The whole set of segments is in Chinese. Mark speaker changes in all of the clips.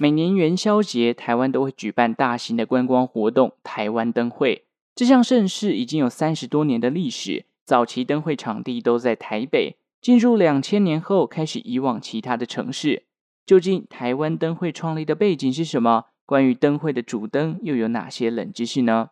Speaker 1: 每年元宵节，台湾都会举办大型的观光活动——台湾灯会。这项盛事已经有三十多年的历史，早期灯会场地都在台北，进入两千年后开始移往其他的城市。究竟台湾灯会创立的背景是什么？关于灯会的主灯又有哪些冷知识呢？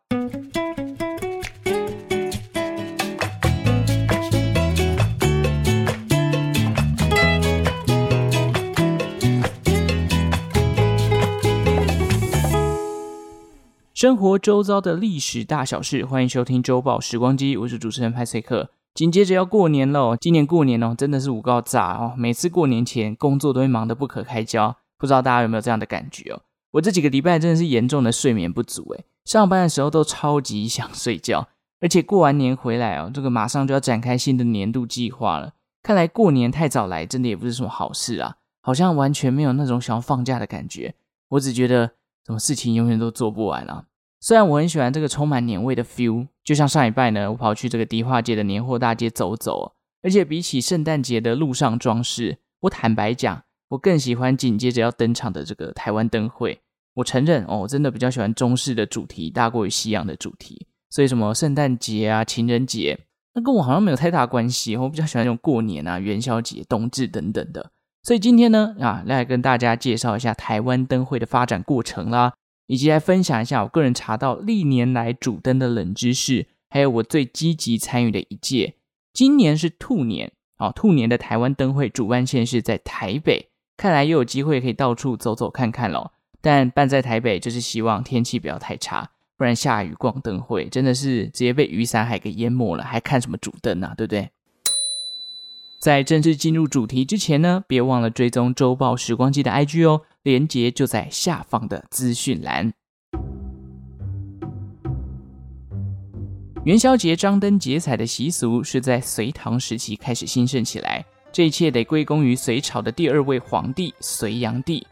Speaker 1: 生活周遭的历史大小事，欢迎收听周报时光机，我是主持人派翠克。紧接着要过年喽，今年过年哦，真的是五高炸哦，每次过年前工作都会忙得不可开交，不知道大家有没有这样的感觉哦？我这几个礼拜真的是严重的睡眠不足诶，上班的时候都超级想睡觉，而且过完年回来哦，这个马上就要展开新的年度计划了。看来过年太早来，真的也不是什么好事啊，好像完全没有那种想要放假的感觉。我只觉得。什么事情永远都做不完啊！虽然我很喜欢这个充满年味的 feel，就像上礼拜呢，我跑去这个迪化街的年货大街走走，而且比起圣诞节的路上装饰，我坦白讲，我更喜欢紧接着要登场的这个台湾灯会。我承认哦，我真的比较喜欢中式的主题大过于西洋的主题，所以什么圣诞节啊、情人节，那跟我好像没有太大关系。我比较喜欢那种过年啊、元宵节、冬至等等的。所以今天呢，啊，来跟大家介绍一下台湾灯会的发展过程啦，以及来分享一下我个人查到历年来主灯的冷知识，还有我最积极参与的一届。今年是兔年，啊，兔年的台湾灯会主办县是在台北，看来又有机会可以到处走走看看咯。但办在台北，就是希望天气不要太差，不然下雨逛灯会真的是直接被雨伞海给淹没了，还看什么主灯啊，对不对？在正式进入主题之前呢，别忘了追踪周报时光机的 IG 哦，连接就在下方的资讯栏。元宵节张灯结彩的习俗是在隋唐时期开始兴盛起来，这一切得归功于隋朝的第二位皇帝隋炀帝。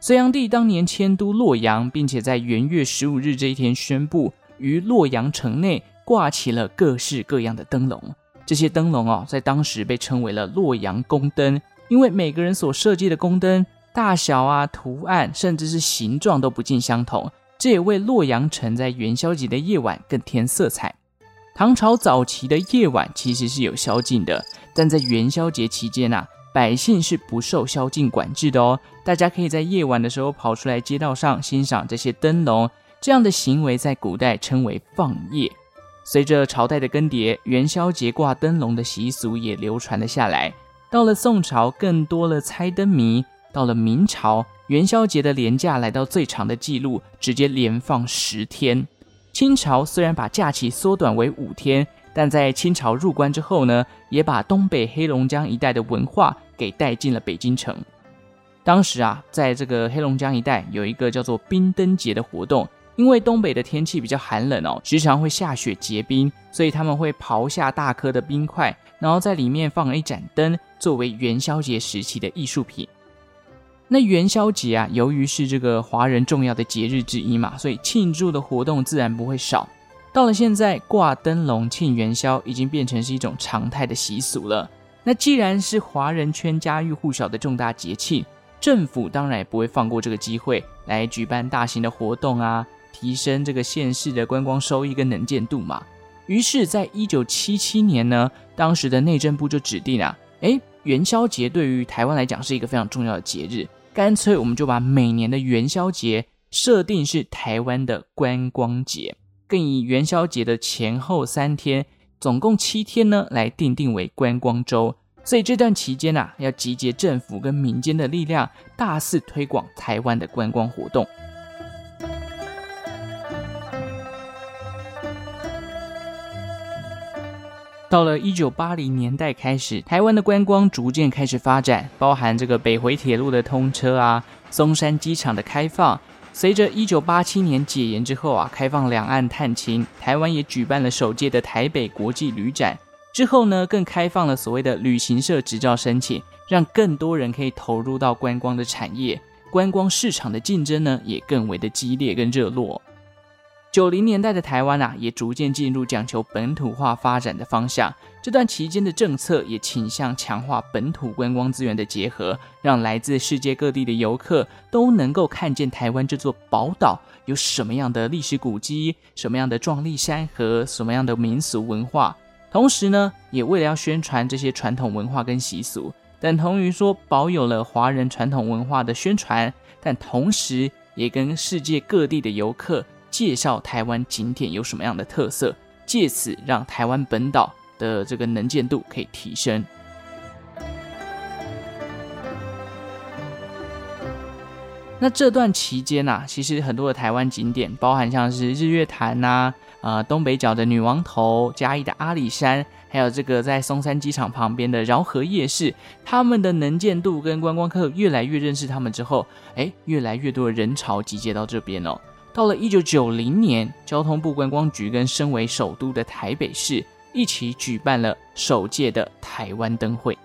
Speaker 1: 隋炀帝当年迁都洛阳，并且在元月十五日这一天宣布，于洛阳城内挂起了各式各样的灯笼。这些灯笼哦，在当时被称为了洛阳宫灯，因为每个人所设计的宫灯大小啊、图案，甚至是形状都不尽相同，这也为洛阳城在元宵节的夜晚更添色彩。唐朝早期的夜晚其实是有宵禁的，但在元宵节期间啊，百姓是不受宵禁管制的哦。大家可以在夜晚的时候跑出来街道上欣赏这些灯笼，这样的行为在古代称为放夜。随着朝代的更迭，元宵节挂灯笼的习俗也流传了下来。到了宋朝，更多了猜灯谜；到了明朝，元宵节的连假来到最长的记录，直接连放十天。清朝虽然把假期缩短为五天，但在清朝入关之后呢，也把东北黑龙江一带的文化给带进了北京城。当时啊，在这个黑龙江一带有一个叫做冰灯节的活动。因为东北的天气比较寒冷哦，时常会下雪结冰，所以他们会刨下大颗的冰块，然后在里面放了一盏灯，作为元宵节时期的艺术品。那元宵节啊，由于是这个华人重要的节日之一嘛，所以庆祝的活动自然不会少。到了现在，挂灯笼庆元宵已经变成是一种常态的习俗了。那既然是华人圈家喻户晓的重大节庆，政府当然也不会放过这个机会来举办大型的活动啊。提升这个县市的观光收益跟能见度嘛，于是，在一九七七年呢，当时的内政部就指定啊，诶，元宵节对于台湾来讲是一个非常重要的节日，干脆我们就把每年的元宵节设定是台湾的观光节，更以元宵节的前后三天，总共七天呢，来定定为观光周。所以这段期间啊，要集结政府跟民间的力量，大肆推广台湾的观光活动。到了一九八零年代开始，台湾的观光逐渐开始发展，包含这个北回铁路的通车啊，松山机场的开放。随着一九八七年解严之后啊，开放两岸探亲，台湾也举办了首届的台北国际旅展。之后呢，更开放了所谓的旅行社执照申请，让更多人可以投入到观光的产业，观光市场的竞争呢也更为的激烈跟热络。九零年代的台湾啊，也逐渐进入讲求本土化发展的方向。这段期间的政策也倾向强化本土观光资源的结合，让来自世界各地的游客都能够看见台湾这座宝岛有什么样的历史古迹、什么样的壮丽山河、什么样的民俗文化。同时呢，也为了要宣传这些传统文化跟习俗，等同于说保有了华人传统文化的宣传，但同时也跟世界各地的游客。介绍台湾景点有什么样的特色，借此让台湾本岛的这个能见度可以提升。那这段期间呐、啊，其实很多的台湾景点，包含像是日月潭呐、啊，呃，东北角的女王头、嘉义的阿里山，还有这个在松山机场旁边的饶河夜市，他们的能见度跟观光客越来越认识他们之后，哎，越来越多的人潮集结到这边哦。到了一九九零年，交通部观光局跟身为首都的台北市一起举办了首届的台湾灯会。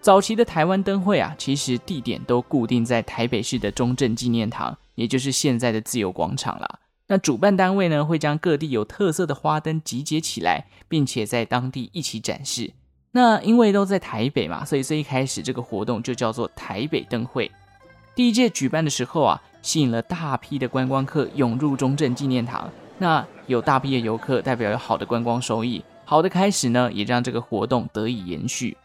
Speaker 1: 早期的台湾灯会啊，其实地点都固定在台北市的中正纪念堂，也就是现在的自由广场啦。那主办单位呢，会将各地有特色的花灯集结起来，并且在当地一起展示。那因为都在台北嘛，所以最一开始这个活动就叫做台北灯会。第一届举办的时候啊。吸引了大批的观光客涌入中正纪念堂。那有大批的游客，代表有好的观光收益。好的开始呢，也让这个活动得以延续。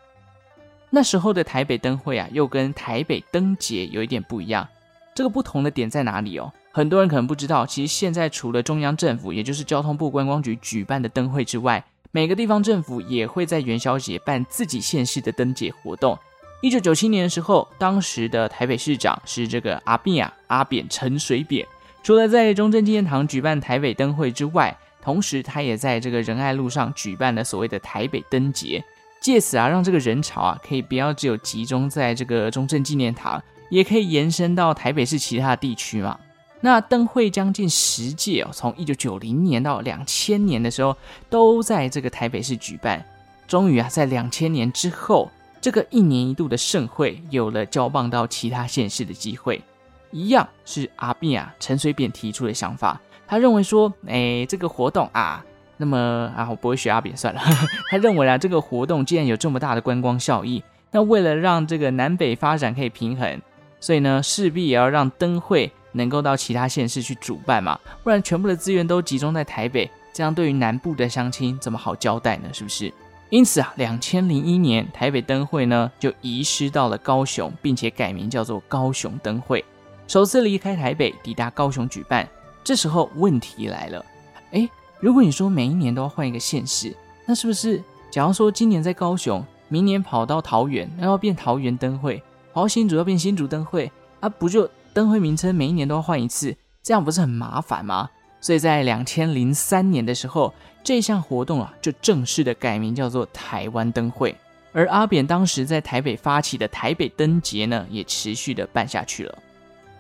Speaker 1: 那时候的台北灯会啊，又跟台北灯节有一点不一样。这个不同的点在哪里哦？很多人可能不知道，其实现在除了中央政府，也就是交通部观光局举办的灯会之外，每个地方政府也会在元宵节办自己县市的灯节活动。一九九七年的时候，当时的台北市长是这个阿扁啊，阿扁陈水扁。除了在中正纪念堂举办台北灯会之外，同时他也在这个仁爱路上举办了所谓的台北灯节，借此啊，让这个人潮啊，可以不要只有集中在这个中正纪念堂，也可以延伸到台北市其他地区嘛。那灯会将近十届哦，从一九九零年到两千年的时候，都在这个台北市举办。终于啊，在两千年之后。这个一年一度的盛会有了交棒到其他县市的机会，一样是阿扁啊陈水扁提出的想法。他认为说，哎，这个活动啊，那么啊，我不会学阿扁算了。他认为啊，这个活动既然有这么大的观光效益，那为了让这个南北发展可以平衡，所以呢，势必也要让灯会能够到其他县市去主办嘛，不然全部的资源都集中在台北，这样对于南部的乡亲怎么好交代呢？是不是？因此啊，两千零一年台北灯会呢就移师到了高雄，并且改名叫做高雄灯会，首次离开台北抵达高雄举办。这时候问题来了，诶，如果你说每一年都要换一个县市，那是不是假如说今年在高雄，明年跑到桃园，那要变桃园灯会，跑到新竹要变新竹灯会啊？不就灯会名称每一年都要换一次，这样不是很麻烦吗？所以在两千零三年的时候，这项活动啊就正式的改名叫做台湾灯会。而阿扁当时在台北发起的台北灯节呢，也持续的办下去了。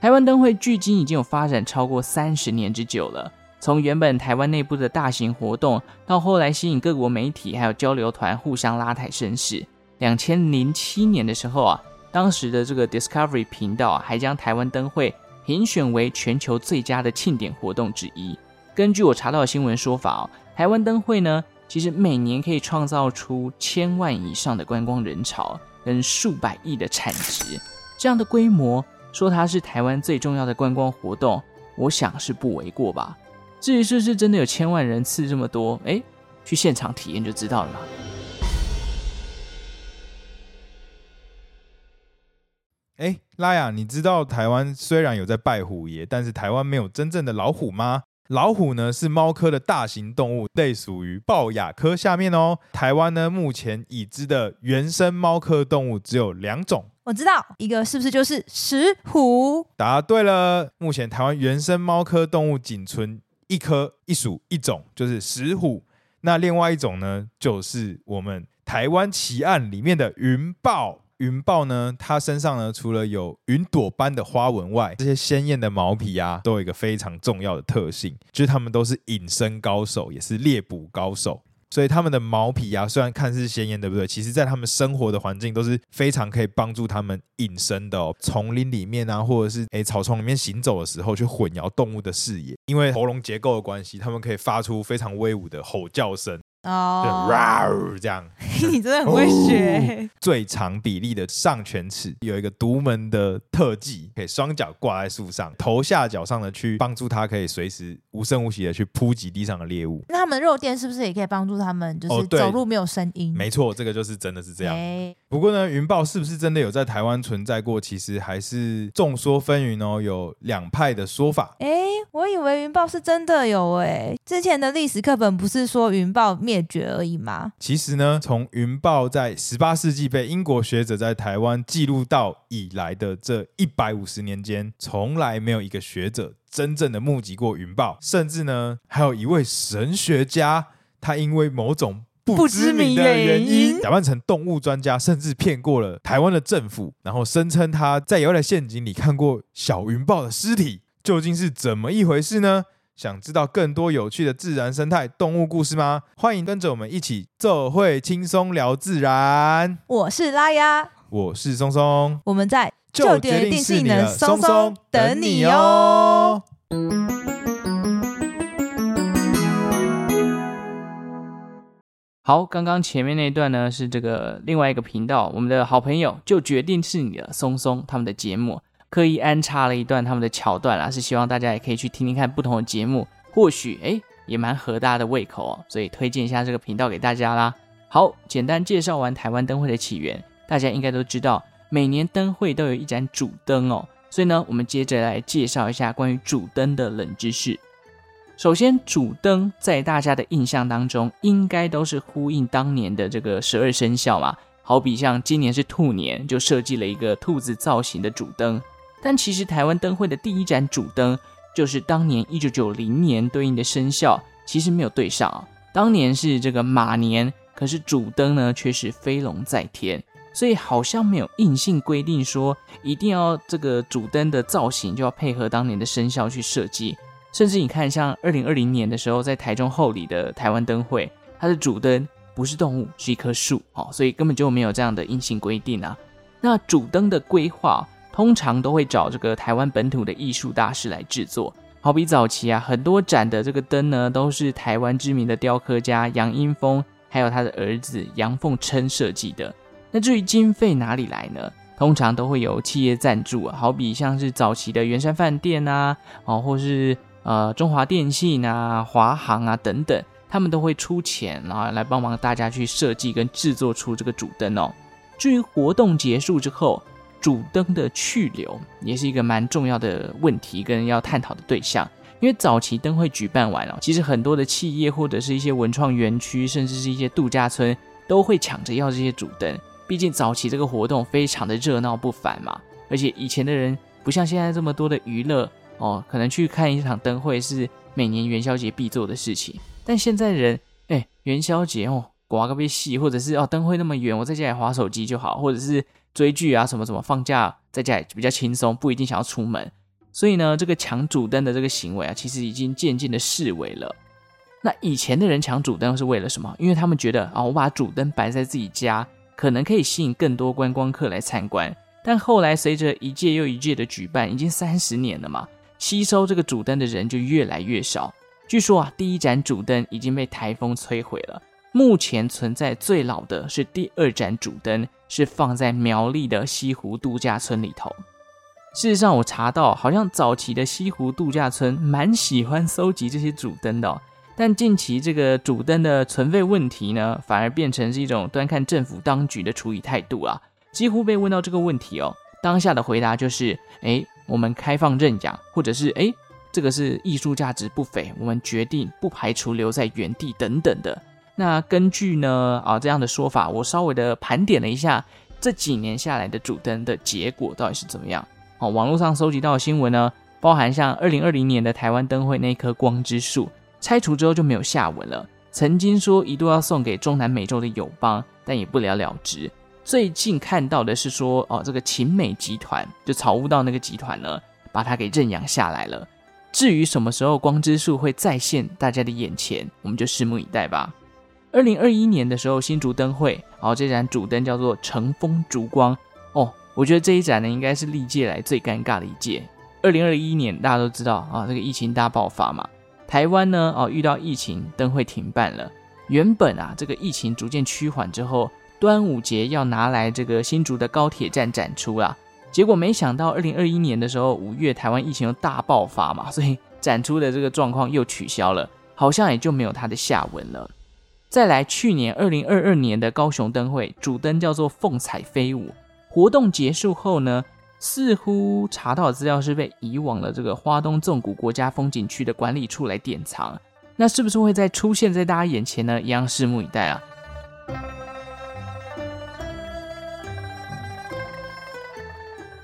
Speaker 1: 台湾灯会距今已经有发展超过三十年之久了。从原本台湾内部的大型活动，到后来吸引各国媒体还有交流团互相拉抬声势。两千零七年的时候啊，当时的这个 Discovery 频道啊，还将台湾灯会。评选为全球最佳的庆典活动之一。根据我查到的新闻说法哦，台湾灯会呢，其实每年可以创造出千万以上的观光人潮，跟数百亿的产值。这样的规模，说它是台湾最重要的观光活动，我想是不为过吧。至于是不是真的有千万人次这么多，哎，去现场体验就知道了嘛。
Speaker 2: 哎，拉雅，你知道台湾虽然有在拜虎爷，但是台湾没有真正的老虎吗？老虎呢是猫科的大型动物，类属于豹亚科下面哦。台湾呢目前已知的原生猫科动物只有两种，
Speaker 3: 我知道一个是不是就是石虎？
Speaker 2: 答对了，目前台湾原生猫科动物仅存一科一属一种，就是石虎。那另外一种呢，就是我们台湾奇案里面的云豹。云豹呢，它身上呢，除了有云朵般的花纹外，这些鲜艳的毛皮啊，都有一个非常重要的特性，就是它们都是隐身高手，也是猎捕高手。所以它们的毛皮啊，虽然看似鲜艳，对不对？其实在它们生活的环境都是非常可以帮助它们隐身的哦。丛林里面啊，或者是诶草丛里面行走的时候，去混淆动物的视野，因为喉咙结构的关系，它们可以发出非常威武的吼叫声。
Speaker 3: 哦，
Speaker 2: 这样，
Speaker 3: 你真的很会学。
Speaker 2: 最长比例的上犬齿有一个独门的特技，可以双脚挂在树上，头下脚上的去帮助它，可以随时无声无息的去扑击地上的猎物。
Speaker 3: 那他们肉垫是不是也可以帮助他们，就是走路没有声音？
Speaker 2: 哦、没错，这个就是真的是这样。欸、不过呢，云豹是不是真的有在台湾存在过？其实还是众说纷纭哦，有两派的说法。
Speaker 3: 哎、欸，我以为云豹是真的有哎、欸，之前的历史课本不是说云豹灭灭绝而已吗？
Speaker 2: 其实呢，从云豹在十八世纪被英国学者在台湾记录到以来的这一百五十年间，从来没有一个学者真正的目击过云豹，甚至呢，还有一位神学家，他因为某种不知名的原因，假扮成动物专家，甚至骗过了台湾的政府，然后声称他在野外陷阱里看过小云豹的尸体，究竟是怎么一回事呢？想知道更多有趣的自然生态动物故事吗？欢迎跟着我们一起做会轻松聊自然。
Speaker 3: 我是拉亚，
Speaker 2: 我是松松，
Speaker 3: 我们在就决定是你的松松等你哦。
Speaker 1: 好，刚刚前面那一段呢，是这个另外一个频道，我们的好朋友就决定是你的松松他们的节目。刻意安插了一段他们的桥段啦，是希望大家也可以去听听看不同的节目，或许诶也蛮合大家的胃口哦，所以推荐一下这个频道给大家啦。好，简单介绍完台湾灯会的起源，大家应该都知道，每年灯会都有一盏主灯哦，所以呢，我们接着来介绍一下关于主灯的冷知识。首先，主灯在大家的印象当中，应该都是呼应当年的这个十二生肖嘛，好比像今年是兔年，就设计了一个兔子造型的主灯。但其实台湾灯会的第一盏主灯，就是当年一九九零年对应的生肖，其实没有对上啊。当年是这个马年，可是主灯呢却是飞龙在天，所以好像没有硬性规定说一定要这个主灯的造型就要配合当年的生肖去设计。甚至你看，像二零二零年的时候，在台中后里的台湾灯会，它的主灯不是动物，是一棵树哦，所以根本就没有这样的硬性规定啊。那主灯的规划。通常都会找这个台湾本土的艺术大师来制作，好比早期啊，很多盏的这个灯呢，都是台湾知名的雕刻家杨英风，还有他的儿子杨凤琛设计的。那至于经费哪里来呢？通常都会有企业赞助啊，好比像是早期的圆山饭店啊，哦，或是呃中华电信啊、华航啊等等，他们都会出钱，然后来帮忙大家去设计跟制作出这个主灯哦。至于活动结束之后，主灯的去留也是一个蛮重要的问题，跟要探讨的对象。因为早期灯会举办完了，其实很多的企业或者是一些文创园区，甚至是一些度假村，都会抢着要这些主灯。毕竟早期这个活动非常的热闹不凡嘛，而且以前的人不像现在这么多的娱乐哦，可能去看一场灯会是每年元宵节必做的事情。但现在人，哎，元宵节哦，刮个被戏，或者是哦灯会那么远，我在家里划手机就好，或者是。追剧啊，什么什么，放假在家里比较轻松，不一定想要出门。所以呢，这个抢主灯的这个行为啊，其实已经渐渐的式微了。那以前的人抢主灯是为了什么？因为他们觉得啊，我把主灯摆在自己家，可能可以吸引更多观光客来参观。但后来随着一届又一届的举办，已经三十年了嘛，吸收这个主灯的人就越来越少。据说啊，第一盏主灯已经被台风摧毁了。目前存在最老的是第二盏主灯，是放在苗栗的西湖度假村里头。事实上，我查到好像早期的西湖度假村蛮喜欢搜集这些主灯的，但近期这个主灯的存废问题呢，反而变成是一种端看政府当局的处理态度啊。几乎被问到这个问题哦，当下的回答就是：哎，我们开放认养，或者是哎，这个是艺术价值不菲，我们决定不排除留在原地等等的。那根据呢啊这样的说法，我稍微的盘点了一下这几年下来的主灯的结果到底是怎么样。哦，网络上搜集到的新闻呢，包含像二零二零年的台湾灯会那棵光之树拆除之后就没有下文了。曾经说一度要送给中南美洲的友邦，但也不了了之。最近看到的是说哦，这个秦美集团就草悟道那个集团呢，把它给认养下来了。至于什么时候光之树会再现大家的眼前，我们就拭目以待吧。二零二一年的时候，新竹灯会，然后这盏主灯叫做乘风烛光哦。我觉得这一盏呢，应该是历届来最尴尬的一届。二零二一年大家都知道啊，这个疫情大爆发嘛，台湾呢哦遇到疫情，灯会停办了。原本啊，这个疫情逐渐趋缓之后，端午节要拿来这个新竹的高铁站展出啦。结果没想到二零二一年的时候，五月台湾疫情又大爆发嘛，所以展出的这个状况又取消了，好像也就没有它的下文了。再来，去年二零二二年的高雄灯会主灯叫做“凤彩飞舞”，活动结束后呢，似乎查到的资料是被移往了这个花东纵谷国家风景区的管理处来典藏。那是不是会再出现在大家眼前呢？一样拭目以待啊。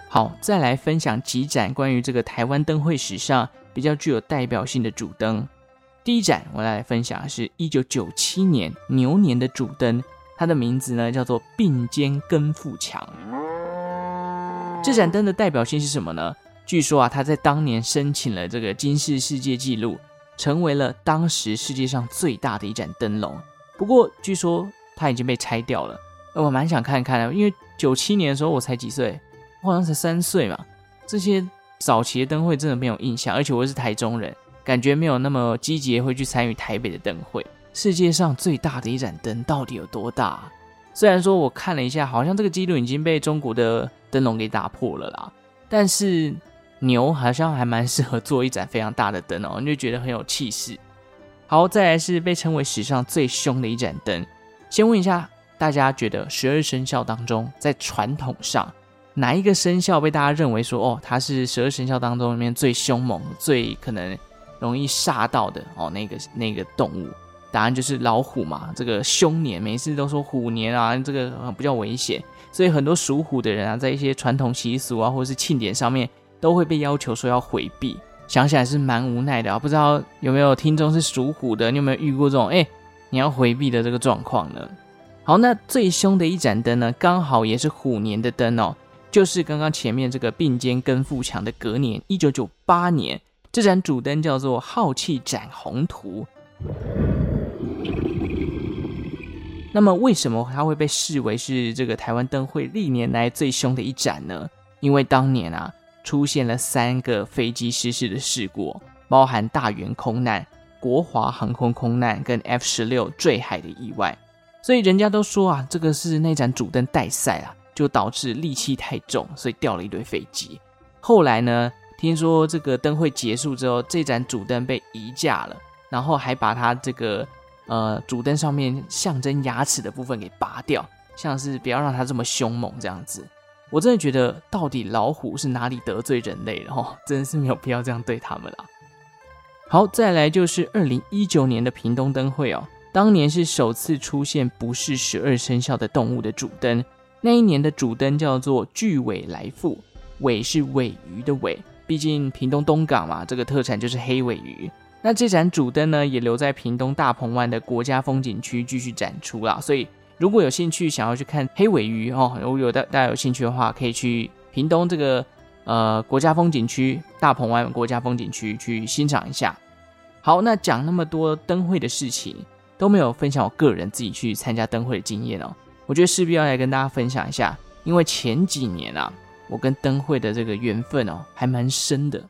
Speaker 1: 好，再来分享几盏关于这个台湾灯会史上比较具有代表性的主灯。第一盏，我来分享的是一九九七年牛年的主灯，它的名字呢叫做并肩跟富强。这盏灯的代表性是什么呢？据说啊，它在当年申请了这个金氏世界纪录，成为了当时世界上最大的一盏灯笼。不过据说它已经被拆掉了。我蛮想看看的，因为九七年的时候我才几岁，我好像才三岁嘛。这些早期的灯会真的没有印象，而且我是台中人。感觉没有那么积极会去参与台北的灯会。世界上最大的一盏灯到底有多大？虽然说我看了一下，好像这个记录已经被中国的灯笼给打破了啦。但是牛好像还蛮适合做一盏非常大的灯哦，你就觉得很有气势。好，再来是被称为史上最凶的一盏灯。先问一下大家，觉得十二生肖当中，在传统上哪一个生肖被大家认为说哦，它是十二生肖当中里面最凶猛、最可能？容易煞到的哦，那个那个动物，答案就是老虎嘛。这个凶年，每次都说虎年啊，这个比较危险，所以很多属虎的人啊，在一些传统习俗啊，或者是庆典上面，都会被要求说要回避。想起来是蛮无奈的啊，不知道有没有听众是属虎的，你有没有遇过这种哎，你要回避的这个状况呢？好，那最凶的一盏灯呢，刚好也是虎年的灯哦，就是刚刚前面这个并肩跟富强的隔年，一九九八年。这盏主灯叫做“浩气展宏图”。那么，为什么它会被视为是这个台湾灯会历年来最凶的一盏呢？因为当年啊，出现了三个飞机失事的事故，包含大圆空难、国华航空空难跟 F 十六坠海的意外，所以人家都说啊，这个是那盏主灯带赛啊，就导致戾气太重，所以掉了一堆飞机。后来呢？听说这个灯会结束之后，这盏主灯被移架了，然后还把它这个呃主灯上面象征牙齿的部分给拔掉，像是不要让它这么凶猛这样子。我真的觉得，到底老虎是哪里得罪人类了？哦，真的是没有必要这样对他们啦。好，再来就是二零一九年的屏东灯会哦，当年是首次出现不是十二生肖的动物的主灯，那一年的主灯叫做巨尾来复，尾是尾鱼的尾。毕竟屏东东港嘛，这个特产就是黑尾鱼。那这盏主灯呢，也留在屏东大鹏湾的国家风景区继续展出啦。所以如果有兴趣想要去看黑尾鱼哦，如果有大大家有兴趣的话，可以去屏东这个呃国家风景区大鹏湾国家风景区去欣赏一下。好，那讲那么多灯会的事情，都没有分享我个人自己去参加灯会的经验哦。我觉得势必要来跟大家分享一下，因为前几年啊。我跟灯会的这个缘分哦，还蛮深的。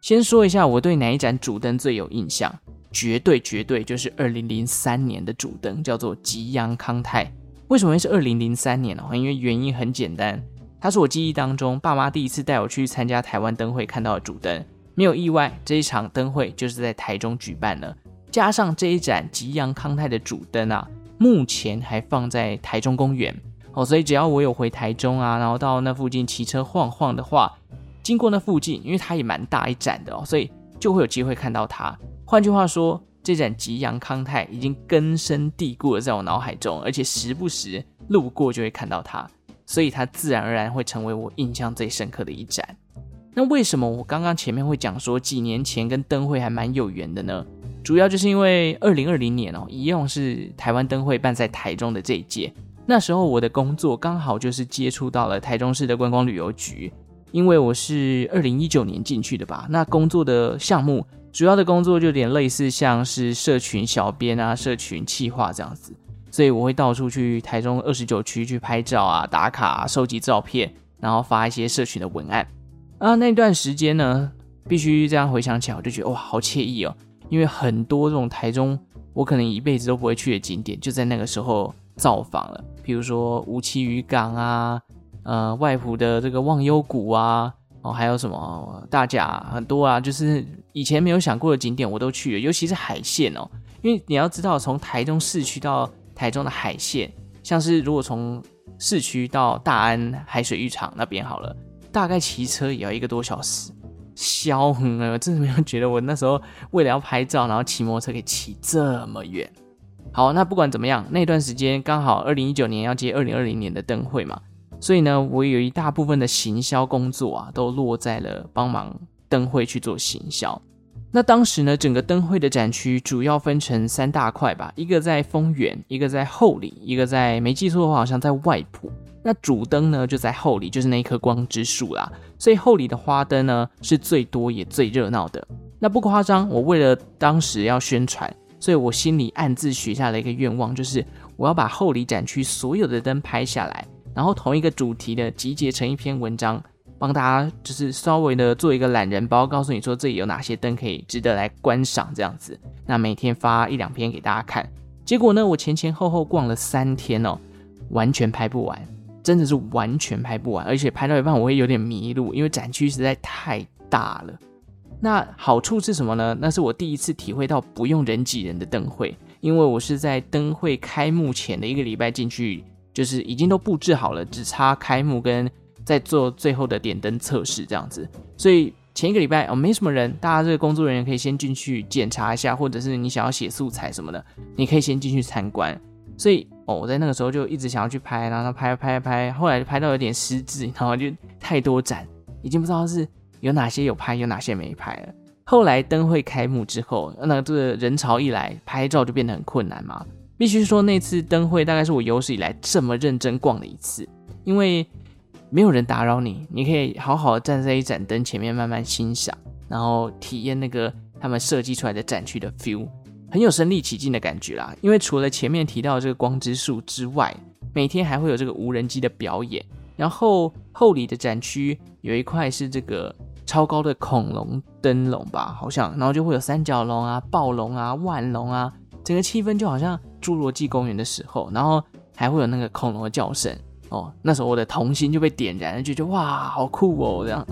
Speaker 1: 先说一下我对哪一盏主灯最有印象，绝对绝对就是二零零三年的主灯，叫做吉阳康泰。为什么会是二零零三年呢？因为原因很简单，它是我记忆当中爸妈第一次带我去参加台湾灯会看到的主灯。没有意外，这一场灯会就是在台中举办了。加上这一盏吉阳康泰的主灯啊，目前还放在台中公园。哦，所以只要我有回台中啊，然后到那附近骑车晃晃的话，经过那附近，因为它也蛮大一盏的哦，所以就会有机会看到它。换句话说，这盏吉阳康泰已经根深蒂固的在我脑海中，而且时不时路过就会看到它，所以它自然而然会成为我印象最深刻的一盏。那为什么我刚刚前面会讲说几年前跟灯会还蛮有缘的呢？主要就是因为二零二零年哦，一样是台湾灯会办在台中的这一届。那时候我的工作刚好就是接触到了台中市的观光旅游局，因为我是二零一九年进去的吧。那工作的项目主要的工作就有点类似像是社群小编啊、社群企划这样子，所以我会到处去台中二十九区去拍照啊、打卡啊、收集照片，然后发一些社群的文案。啊，那段时间呢，必须这样回想起来，我就觉得哇，好惬意哦，因为很多这种台中我可能一辈子都不会去的景点，就在那个时候造访了，比如说无期渔港啊。呃，外埔的这个忘忧谷啊，哦，还有什么大甲很多啊，就是以前没有想过的景点我都去了，尤其是海线哦，因为你要知道，从台中市区到台中的海线，像是如果从市区到大安海水浴场那边好了，大概骑车也要一个多小时，消很啊，真的没有觉得我那时候为了要拍照，然后骑摩托车可以骑这么远。好，那不管怎么样，那段时间刚好二零一九年要接二零二零年的灯会嘛。所以呢，我有一大部分的行销工作啊，都落在了帮忙灯会去做行销。那当时呢，整个灯会的展区主要分成三大块吧，一个在丰原，一个在后里，一个在没记错的话，好像在外埔。那主灯呢就在后里，就是那一棵光之树啦。所以后里的花灯呢是最多也最热闹的。那不夸张，我为了当时要宣传，所以我心里暗自许下了一个愿望，就是我要把后里展区所有的灯拍下来。然后同一个主题的集结成一篇文章，帮大家就是稍微的做一个懒人包，告诉你说这里有哪些灯可以值得来观赏这样子。那每天发一两篇给大家看。结果呢，我前前后后逛了三天哦，完全拍不完，真的是完全拍不完。而且拍到一半我会有点迷路，因为展区实在太大了。那好处是什么呢？那是我第一次体会到不用人挤人的灯会，因为我是在灯会开幕前的一个礼拜进去。就是已经都布置好了，只差开幕跟在做最后的点灯测试这样子。所以前一个礼拜哦，没什么人，大家这个工作人员可以先进去检查一下，或者是你想要写素材什么的，你可以先进去参观。所以哦，我在那个时候就一直想要去拍，然后拍拍拍，后来就拍到有点失智，然后就太多展，已经不知道是有哪些有拍，有哪些没拍了。后来灯会开幕之后，那这个人潮一来，拍照就变得很困难嘛。必须说，那次灯会大概是我有史以来这么认真逛的一次，因为没有人打扰你，你可以好好站在一盏灯前面慢慢欣赏，然后体验那个他们设计出来的展区的 feel，很有身临其境的感觉啦。因为除了前面提到这个光之树之外，每天还会有这个无人机的表演，然后后里的展区有一块是这个超高的恐龙灯笼吧，好像，然后就会有三角龙啊、暴龙啊、腕龙啊。整个气氛就好像侏罗纪公园的时候，然后还会有那个恐龙的叫声哦。那时候我的童心就被点燃了，就觉得哇，好酷哦！这样。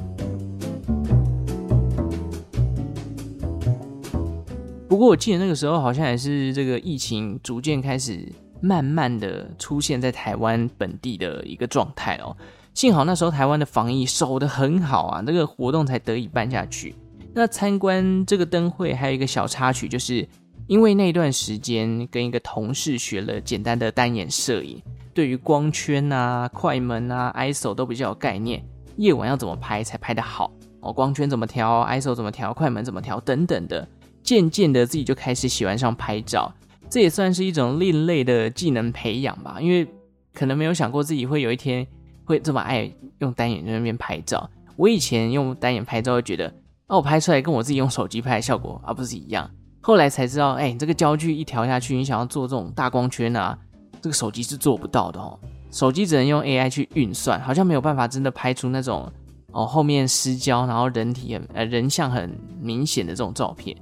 Speaker 1: 不过我记得那个时候好像也是这个疫情逐渐开始慢慢的出现在台湾本地的一个状态哦。幸好那时候台湾的防疫守得很好啊，那个活动才得以办下去。那参观这个灯会还有一个小插曲就是。因为那段时间跟一个同事学了简单的单眼摄影，对于光圈啊、快门啊、ISO 都比较有概念。夜晚要怎么拍才拍得好？哦，光圈怎么调，ISO 怎么调，快门怎么调等等的。渐渐的自己就开始喜欢上拍照，这也算是一种另类的技能培养吧。因为可能没有想过自己会有一天会这么爱用单眼在那边拍照。我以前用单眼拍照会觉得，哦，我拍出来跟我自己用手机拍的效果而不是一样。后来才知道，哎，这个焦距一调下去，你想要做这种大光圈啊，这个手机是做不到的哦。手机只能用 AI 去运算，好像没有办法真的拍出那种哦后面失焦，然后人体很呃人像很明显的这种照片。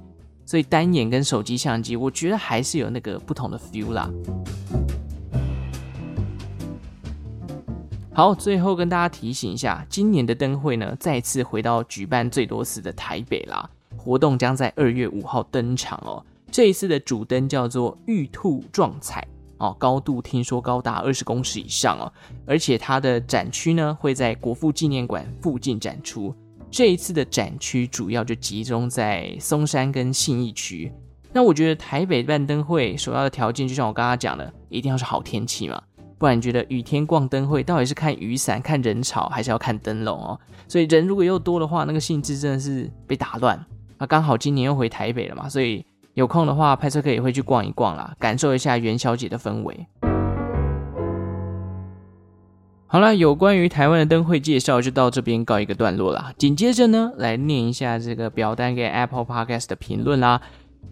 Speaker 1: 所以单眼跟手机相机，我觉得还是有那个不同的 feel 啦。好，最后跟大家提醒一下，今年的灯会呢，再次回到举办最多次的台北啦。活动将在二月五号登场哦。这一次的主灯叫做玉兔撞彩哦，高度听说高达二十公尺以上哦，而且它的展区呢会在国父纪念馆附近展出。这一次的展区主要就集中在松山跟信义区。那我觉得台北办灯会首要的条件，就像我刚刚讲的，一定要是好天气嘛，不然你觉得雨天逛灯会到底是看雨伞、看人潮，还是要看灯笼哦？所以人如果又多的话，那个兴致真的是被打乱。那刚好今年又回台北了嘛，所以有空的话，派翠克也会去逛一逛啦，感受一下元宵节的氛围。好了，有关于台湾的灯会介绍就到这边告一个段落了。紧接着呢，来念一下这个表单给 Apple Podcast 的评论啦。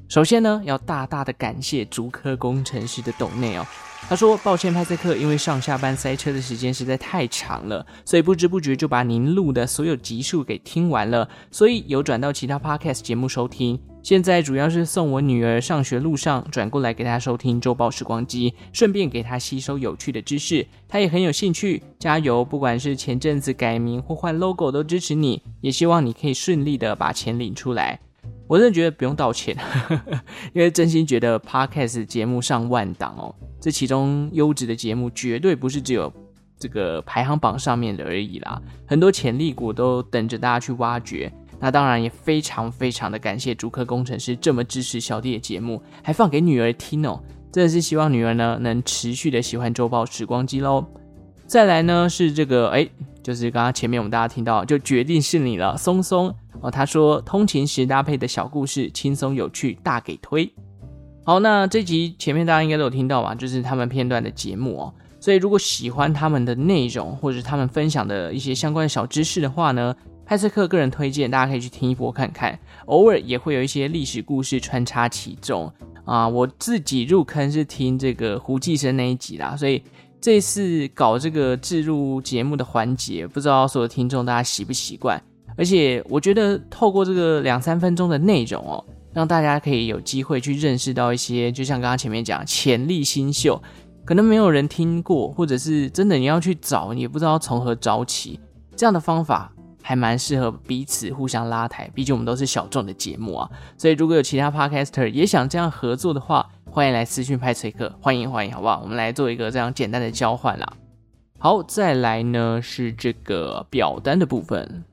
Speaker 1: 首先呢，要大大的感谢竹科工程师的抖内哦。他说：“抱歉，派翠克，因为上下班塞车的时间实在太长了，所以不知不觉就把您录的所有集数给听完了，所以有转到其他 podcast 节目收听。现在主要是送我女儿上学路上转过来给她收听周报时光机，顺便给她吸收有趣的知识。她也很有兴趣，加油！不管是前阵子改名或换 logo，都支持你，也希望你可以顺利的把钱领出来。”我真的觉得不用道歉，因为真心觉得 Podcast 节目上万档哦，这其中优质的节目绝对不是只有这个排行榜上面的而已啦，很多潜力股都等着大家去挖掘。那当然也非常非常的感谢竹科工程师这么支持小弟的节目，还放给女儿听哦，真的是希望女儿呢能持续的喜欢周报时光机喽。再来呢是这个哎，就是刚刚前面我们大家听到，就决定是你了，松松哦。他说通勤时搭配的小故事，轻松有趣，大给推。好，那这集前面大家应该都有听到吧，就是他们片段的节目哦。所以如果喜欢他们的内容，或者他们分享的一些相关的小知识的话呢，派翠克个人推荐，大家可以去听一波看看。偶尔也会有一些历史故事穿插其中啊。我自己入坑是听这个胡继生那一集啦，所以。这次搞这个置入节目的环节，不知道所有听众大家习不习惯？而且我觉得透过这个两三分钟的内容哦，让大家可以有机会去认识到一些，就像刚刚前面讲潜力新秀，可能没有人听过，或者是真的你要去找，你也不知道从何找起，这样的方法还蛮适合彼此互相拉抬。毕竟我们都是小众的节目啊，所以如果有其他 podcaster 也想这样合作的话，欢迎来私讯派崔克，欢迎欢迎，好不好？我们来做一个这样简单的交换啦。好，再来呢是这个表单的部分。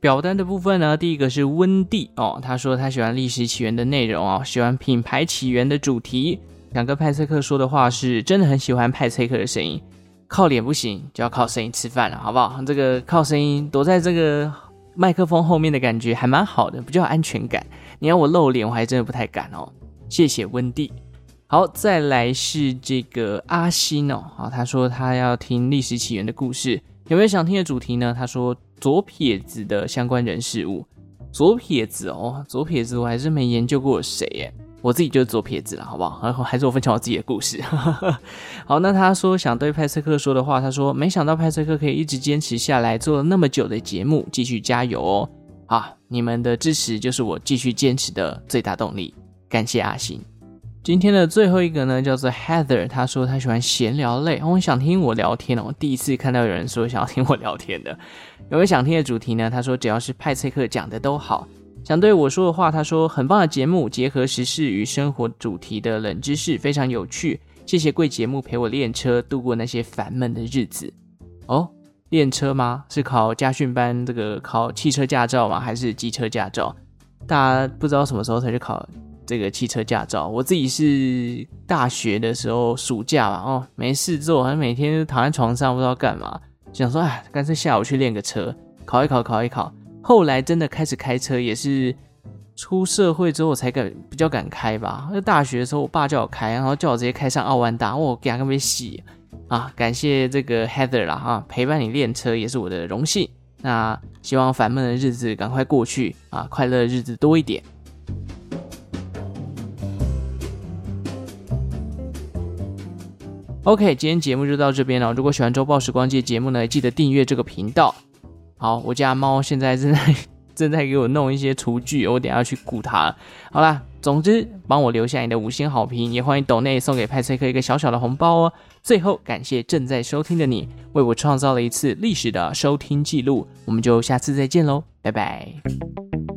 Speaker 1: 表单的部分呢，第一个是温蒂哦，他说他喜欢历史起源的内容哦，喜欢品牌起源的主题。想跟派崔克说的话是，真的很喜欢派崔克的声音，靠脸不行，就要靠声音吃饭了，好不好？这个靠声音躲在这个麦克风后面的感觉还蛮好的，比较有安全感。你要我露脸，我还真的不太敢哦。谢谢温蒂。好，再来是这个阿星哦，好，他说他要听历史起源的故事，有没有想听的主题呢？他说左撇子的相关人事物，左撇子哦，左撇子我还是没研究过谁耶，我自己就是左撇子了，好不好？然后还是我分享我自己的故事。好，那他说想对派翠克说的话，他说没想到派翠克可以一直坚持下来，做了那么久的节目，继续加油哦！啊，你们的支持就是我继续坚持的最大动力，感谢阿星。今天的最后一个呢，叫做 Heather，他说他喜欢闲聊类，我想听我聊天哦。第一次看到有人说想要听我聊天的，有没有想听的主题呢？他说只要是派翠克讲的都好。想对我说的话，他说很棒的节目，结合时事与生活主题的冷知识非常有趣。谢谢贵节目陪我练车度过那些烦闷的日子。哦，练车吗？是考驾训班这个考汽车驾照吗？还是机车驾照？大家不知道什么时候才去考？这个汽车驾照，我自己是大学的时候暑假嘛，哦，没事做，还每天躺在床上不知道干嘛，想说哎，干脆下午去练个车，考一考，考一考。后来真的开始开车，也是出社会之后才敢比较敢开吧。那大学的时候，我爸叫我开，然后叫我直接开上澳万达，我给他个没洗啊！感谢这个 Heather 啦，哈，陪伴你练车也是我的荣幸。那希望烦闷的日子赶快过去啊，快乐的日子多一点。OK，今天节目就到这边了。如果喜欢周报时光机节目呢，记得订阅这个频道。好，我家猫现在正在正在给我弄一些厨具，我等下去顾它。好啦，总之帮我留下你的五星好评，也欢迎抖内送给派翠克一个小小的红包哦。最后感谢正在收听的你，为我创造了一次历史的收听记录。我们就下次再见喽，拜拜。